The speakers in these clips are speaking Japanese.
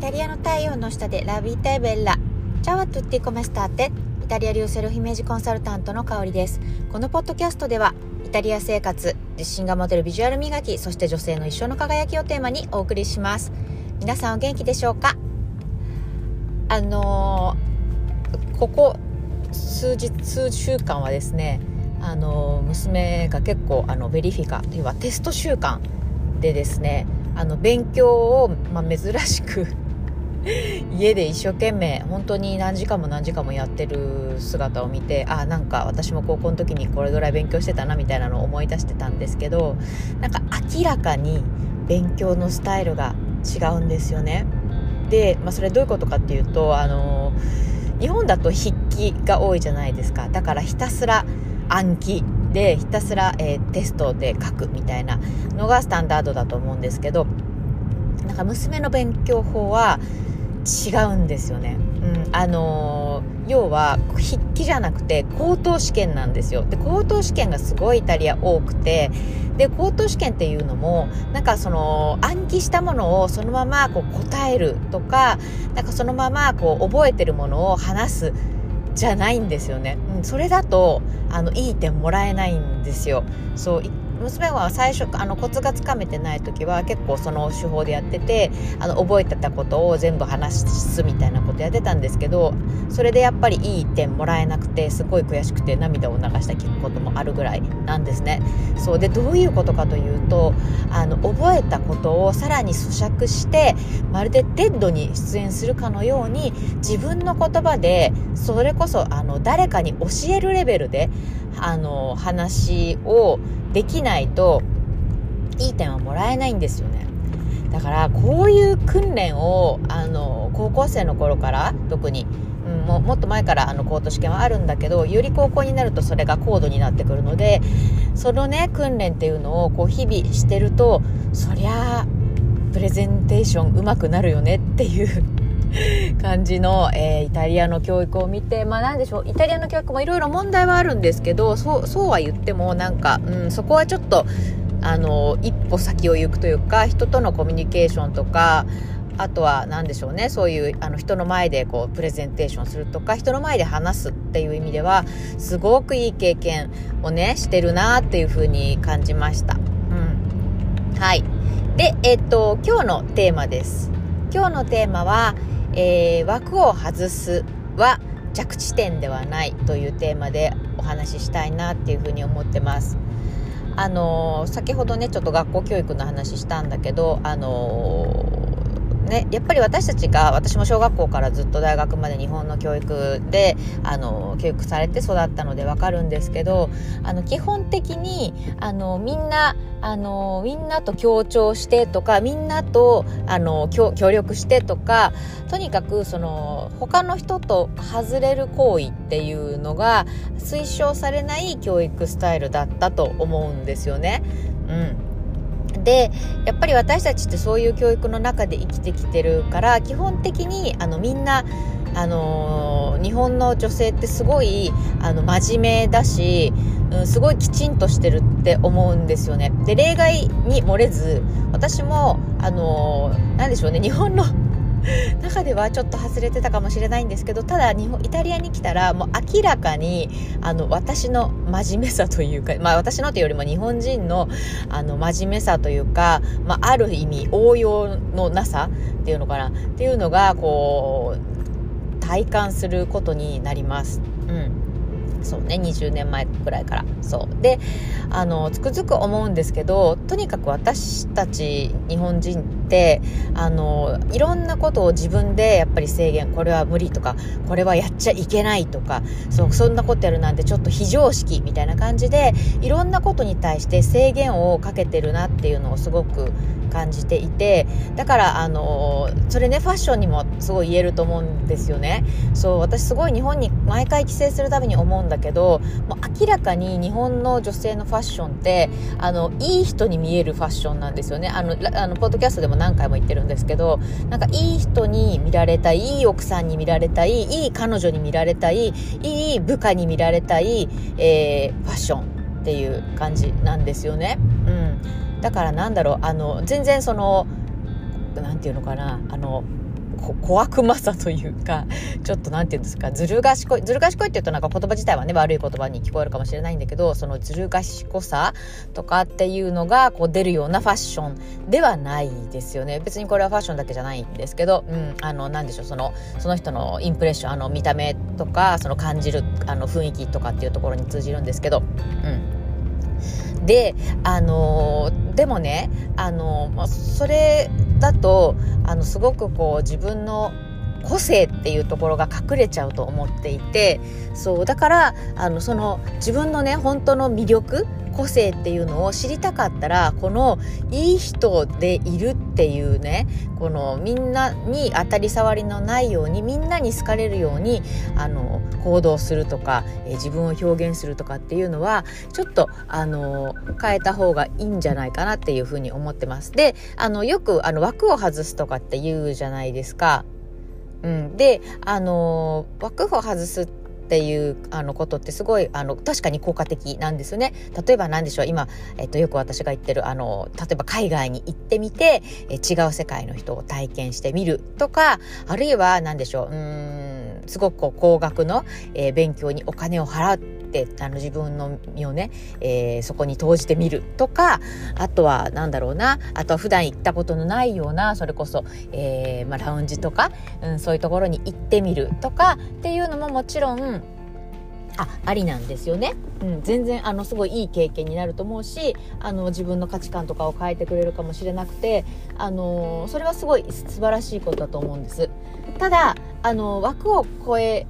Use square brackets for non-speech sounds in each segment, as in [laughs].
タリアの太陽の下でラビータエベッラ。チャワトゥッティコメスターテイタリア流セルフイメージコンサルタントの香りです。このポッドキャストではイタリア生活自信が持てるビジュアル磨きそして女性の一生の輝きをテーマにお送りします。皆さんお元気でしょうか？あのー、ここ数日数週間はですねあのー、娘が結構あのベリフィカというかテスト週間でですねあの勉強を、まあ、珍しく家で一生懸命本当に何時間も何時間もやってる姿を見てあなんか私も高校の時にこれぐらい勉強してたなみたいなのを思い出してたんですけどなんか明らかに勉強のスタイルが違うんですよね。で、まあ、それどういうことかっていうとあの日本だと筆記が多いじゃないですかだからひたすら暗記でひたすら、えー、テストで書くみたいなのがスタンダードだと思うんですけどなんか娘の勉強法は違うんですよね。うん、あのー、要は筆記じゃなくて口頭試験なんですよ。で口頭試験がすごいイタリア多くてで口頭試験っていうのもなんかその暗記したものをそのままこう答えるとかなんかそのままこう覚えてるものを話すじゃないんですよね。うん、それだとあのいい点もらえないんですよ。そう娘は最初あのコツがつかめてない時は結構その手法でやっててあの覚えてたことを全部話すみたいなことやってたんですけどそれでやっぱりいい点もらえなくてすごい悔しくて涙を流したこともあるぐらいなんですね。そうでどういうことかというとあの覚えたことをさらに咀嚼してまるで TED に出演するかのように自分の言葉でそれこそあの誰かに教えるレベルであの話をできないといい点はもらえないんですよね。だからこういう訓練をあの高校生の頃から特に、うん、ももっと前からあの口頭試験はあるんだけどより高校になるとそれが高度になってくるのでそのね訓練っていうのをこう日々してるとそりゃあプレゼンテーションうまくなるよねっていう感じの、えー、イタリアの教育を見て、まあなんでしょう、イタリアの教育もいろいろ問題はあるんですけど、そう、そうは言ってもなんか、うん、そこはちょっと、あの、一歩先を行くというか、人とのコミュニケーションとか、あとは何でしょうねそういうあの人の前でこうプレゼンテーションするとか人の前で話すっていう意味ではすごくいい経験をねしてるなっていう風に感じました。うん、はいでえっと今日のテーマです。今日のテーマはえー、枠を外すは着地点ではないというテーマでお話ししたいなっていうふうに思ってます。あのー、先ほどねちょっと学校教育の話したんだけどあのーね、やっぱり私たちが私も小学校からずっと大学まで日本の教育であの教育されて育ったのでわかるんですけどあの基本的にあのみんなあのみんなと協調してとかみんなとあの協力してとかとにかくその他の人と外れる行為っていうのが推奨されない教育スタイルだったと思うんですよね。うんでやっぱり私たちってそういう教育の中で生きてきてるから基本的にあのみんなあの日本の女性ってすごいあの真面目だし、うん、すごいきちんとしてるって思うんですよね。で例外に漏れず私もあのなんでしょうね日本の [laughs] 中ではちょっと外れてたかもしれないんですけどただ日本イタリアに来たらもう明らかにあの私の真面目さというか、まあ、私のというよりも日本人のあの真面目さというか、まあ、ある意味応用のなさっていうのかな。っていうのがこう体感することになります。うん。そうね。20年前くらいから。そう。であのつくづく思うんですけどとにかく私たち日本人ってあのいろんなことを自分でやっぱり制限これは無理とかこれはやっちゃいけないとかそそんなことやるなんてちょっと非常識みたいな感じでいろんなことに対して制限をかけてるなっていうのをすごく感じていてだからあのそれねファッションにもすごい言えると思うんですよね。そう私すごい日本に毎回帰省するたびに思うんだけどもう明らかに日本の女性のファッションってあのいい人に見えるファッションなんですよね。あのあのポッドキャストでも何回も言ってるんですけどなんかいい人に見られたいいい奥さんに見られたいいい彼女に見られたいいい部下に見られたい、えー、ファッションっていう感じなんですよね。うんだからなんだろうあの全然その何て言うのかなあの小悪魔さというか、ちょっとなんて言うんですか、ずる賢い、ずる賢いって言うとなんか言葉自体はね、悪い言葉に聞こえるかもしれないんだけど、そのずる賢さとかっていうのがこう出るようなファッションではないですよね。別にこれはファッションだけじゃないんですけど、うん、あの、なでしょう、その、その人のインプレッション、あの、見た目とか、その感じる、あの、雰囲気とかっていうところに通じるんですけど、うん。で、あのー、でもね、あのー、まあ、それだと、あの、すごくこう、自分の個性っていうところが隠れちゃうと思っていてそうだからあのその自分のね本当の魅力個性っていうのを知りたかったらこのいい人でいるってていうねこのみんなに当たり障りのないようにみんなに好かれるようにあの行動するとか、え自分を表現するとかっていうのはちょっとあの変えた方がいいんじゃないかなっていうふうに思ってます。であのよくあの枠を外すとかって言うじゃないですか。うん、であの枠を外すっていうあのことってすごいあの確かに効果的なんですよね。例えば何でしょう今、えっと、よく私が言ってるあの例えば海外に行ってみてえ違う世界の人を体験してみるとかあるいは何でしょううんすごくこう高額の、えー、勉強にお金を払ってってあの自分の身をね、えー、そこに投じてみるとかあとは何だろうなあとは普段行ったことのないようなそれこそ、えー、まあ、ラウンジとか、うん、そういうところに行ってみるとかっていうのももちろんあありなんですよね、うん、全然あのすごいいい経験になると思うしあの自分の価値観とかを変えてくれるかもしれなくてあのそれはすごい素晴らしいことだと思うんです。ただあの枠を超え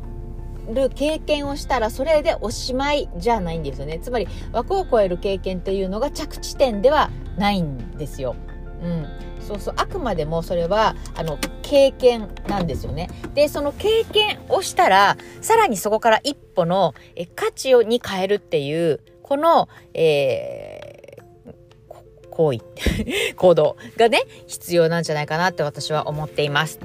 る経験をしたらそれでおしまいじゃないんですよねつまり枠を超える経験っていうのが着地点ではないんですよ。うん、そうそうあくまでもそれはあの経験なんですよね。でその経験をしたらさらにそこから一歩のえ価値をに変えるっていうこの、えー、行為 [laughs] 行動がね必要なんじゃないかなって私は思っています。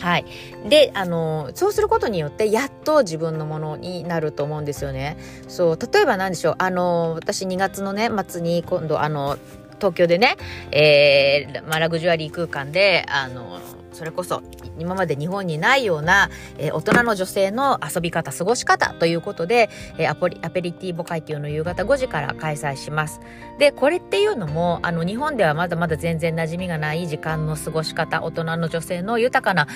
はい。で、あの、そうすることによって、やっと自分のものになると思うんですよね。そう、例えば何でしょう。あの、私2月のね、末に今度、あの、東京でね、えー、まあ、ラグジュアリー空間で、あの、それこそ今まで日本にないような、えー、大人の女性の遊び方過ごし方ということで、えー、アポリアペリティーボ会議の夕方5時から開催しますでこれっていうのもあの日本ではまだまだ全然馴染みがない時間の過ごし方大人の女性の豊かな、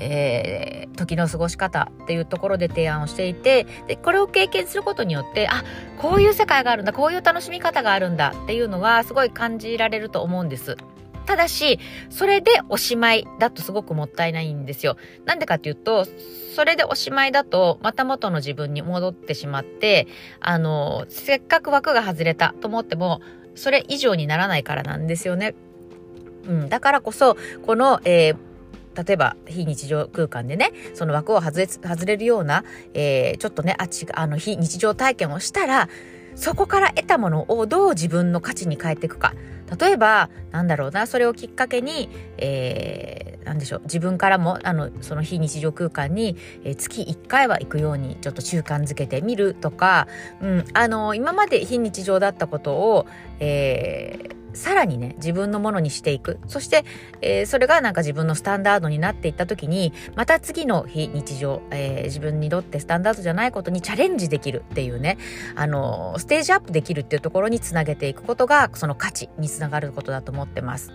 えー、時の過ごし方っていうところで提案をしていてでこれを経験することによってあこういう世界があるんだこういう楽しみ方があるんだっていうのはすごい感じられると思うんです。ただし、それでおしまいだとすごくもったいないんですよ。なんでかっていうと、それでおしまいだと、また元の自分に戻ってしまって、あの、せっかく枠が外れたと思っても、それ以上にならないからなんですよね。うん。だからこそ、この、えー例えば非日常空間でねその枠を外れ外れるような、えー、ちょっとねあっちあの非日常体験をしたらそこから得たものをどう自分の価値に変えていくか。例えばなんだろうなそれをきっかけに、えー、なんでしょう自分からもあのその非日常空間に、えー、月1回は行くようにちょっと習慣づけてみるとか、うん、あの今まで非日常だったことを、えーさらにね、自分のものにしていく。そして、えー、それがなんか自分のスタンダードになっていった時に、また次の非日常、えー、自分にとってスタンダードじゃないことにチャレンジできるっていうね、あのー、ステージアップできるっていうところにつなげていくことが、その価値につながることだと思ってます。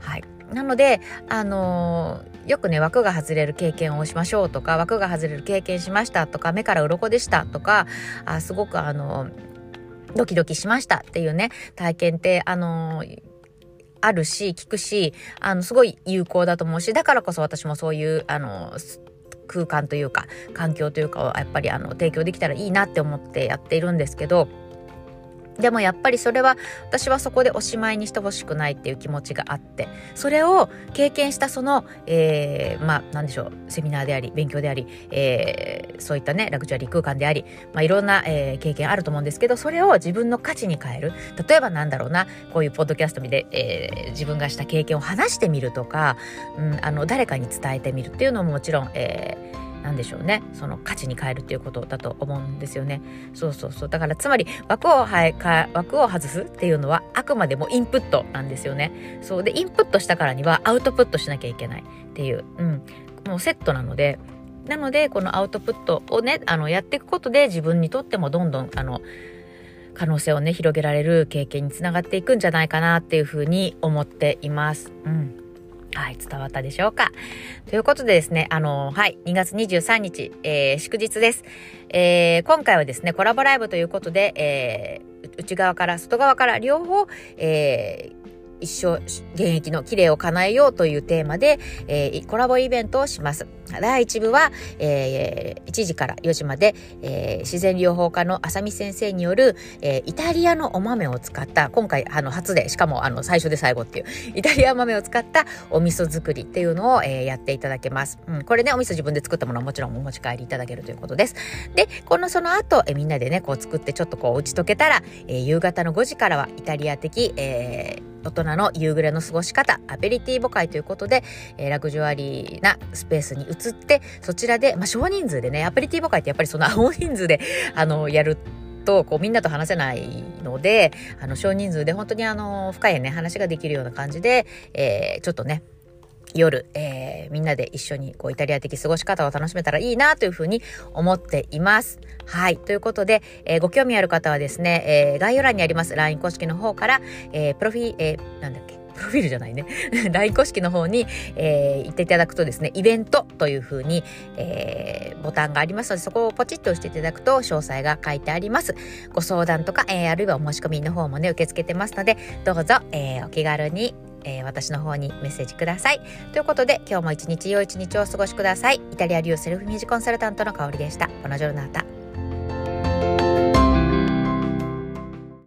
はい。なので、あのー、よくね、枠が外れる経験をしましょうとか、枠が外れる経験しましたとか、目から鱗でしたとか、あすごくあのードキドキしましたっていうね、体験って、あのー、あるし、聞くし、あの、すごい有効だと思うし、だからこそ私もそういう、あの、空間というか、環境というかをやっぱりあの、提供できたらいいなって思ってやっているんですけど、でもやっぱりそれは私はそこでおしまいにしてほしくないっていう気持ちがあってそれを経験したその、えー、まあ何でしょうセミナーであり勉強であり、えー、そういったねラグジュアリー空間であり、まあ、いろんな、えー、経験あると思うんですけどそれを自分の価値に変える。例えばなんだろうなこういうポッドキャストで、えー、自分がした経験を話してみるとか、うん、あの誰かに伝えてみるっていうのももちろん、えーなんでしょうね。その価値に変えるっていうことだと思うんですよね。そうそうそう。だからつまり枠をはか枠を外すっていうのはあくまでもインプットなんですよね。そう。でインプットしたからにはアウトプットしなきゃいけないっていう、うん、もうセットなので。なのでこのアウトプットをねあのやっていくことで自分にとってもどんどんあの可能性をね広げられる経験につながっていくんじゃないかなっていうふうに思っています。うん。はい、伝わったでしょうか？ということでですね、あの、はい、2月23日、えー、祝日です。えー、今回はですね、コラボライブということで、えー、内側から外側から両方、えー、一生現役の綺麗を叶えようというテーマで、えー、コラボイベントをします。第1部は、えー、1時から4時まで、えー、自然療法家の浅見先生による、えー、イタリアのお豆を使った今回あの初でしかもあの最初で最後っていうイタリア豆を使ったお味噌作りっていうのを、えー、やっていただけます、うん、これねお味噌自分で作ったものはもちろんお持ち帰りいただけるということですでこのその後、えー、みんなでねこう作ってちょっとこう打ち解けたら、えー、夕方の5時からはイタリア的、えー大人の夕暮れの過ごし方アペリティーボ会ということで、えー、ラグジュアリーなスペースに移ってそちらで、まあ、少人数でねアペリティーボ会ってやっぱりその [laughs] 大人数であのやるとこうみんなと話せないのであの少人数で本当にあの深いね話ができるような感じで、えー、ちょっとね夜、えー、みんなで一緒にこうイタリア的過ごし方を楽しめたらいいなというふうに思っています。はい。ということで、えー、ご興味ある方はですね、えー、概要欄にあります LINE 公式の方から、えー、プロフィー、えー、なんだっけ、プロフィールじゃないね。[laughs] LINE 公式の方に、えー、行っていただくとですね、イベントというふうに、えー、ボタンがありますので、そこをポチッと押していただくと詳細が書いてあります。ご相談とか、えー、あるいはお申し込みの方もね、受け付けてますので、どうぞ、えー、お気軽にえー、私の方にメッセージください。ということで今日も一日良い一日をお過ごしください。イタリア流セルフミュージコンサルタントの香りでした。ボナジョルナータ。